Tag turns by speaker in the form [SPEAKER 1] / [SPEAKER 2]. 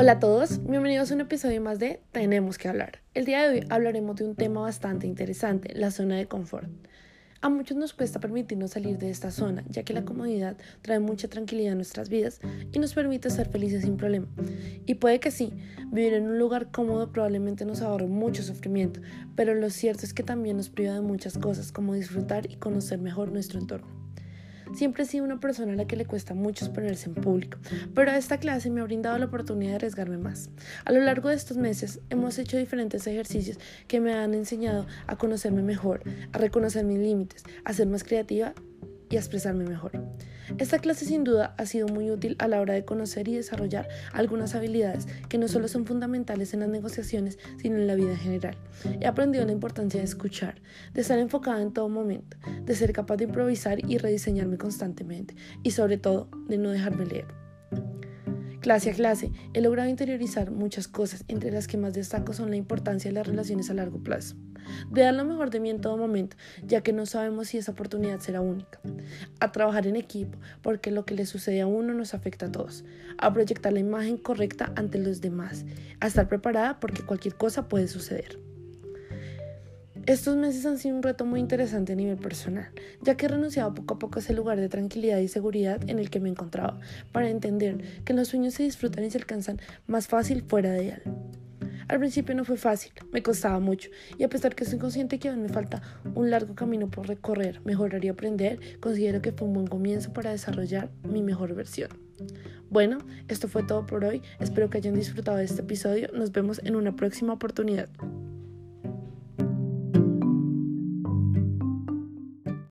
[SPEAKER 1] Hola a todos, bienvenidos a un episodio más de Tenemos que hablar. El día de hoy hablaremos de un tema bastante interesante, la zona de confort. A muchos nos cuesta permitirnos salir de esta zona, ya que la comodidad trae mucha tranquilidad a nuestras vidas y nos permite ser felices sin problema. Y puede que sí, vivir en un lugar cómodo probablemente nos ahorre mucho sufrimiento, pero lo cierto es que también nos priva de muchas cosas como disfrutar y conocer mejor nuestro entorno. Siempre he sido una persona a la que le cuesta mucho exponerse en público, pero esta clase me ha brindado la oportunidad de arriesgarme más. A lo largo de estos meses hemos hecho diferentes ejercicios que me han enseñado a conocerme mejor, a reconocer mis límites, a ser más creativa y expresarme mejor. Esta clase sin duda ha sido muy útil a la hora de conocer y desarrollar algunas habilidades que no solo son fundamentales en las negociaciones, sino en la vida en general. He aprendido la importancia de escuchar, de estar enfocada en todo momento, de ser capaz de improvisar y rediseñarme constantemente, y sobre todo de no dejarme leer. Clase a clase, he logrado interiorizar muchas cosas, entre las que más destaco son la importancia de las relaciones a largo plazo de dar lo mejor de mí en todo momento, ya que no sabemos si esa oportunidad será única. A trabajar en equipo, porque lo que le sucede a uno nos afecta a todos. A proyectar la imagen correcta ante los demás. A estar preparada porque cualquier cosa puede suceder. Estos meses han sido un reto muy interesante a nivel personal, ya que he renunciado poco a poco a ese lugar de tranquilidad y seguridad en el que me encontraba, para entender que los sueños se disfrutan y se alcanzan más fácil fuera de él. Al principio no fue fácil, me costaba mucho, y a pesar que soy consciente que aún me falta un largo camino por recorrer, mejorar y aprender, considero que fue un buen comienzo para desarrollar mi mejor versión. Bueno, esto fue todo por hoy, espero que hayan disfrutado de este episodio, nos vemos en una próxima oportunidad.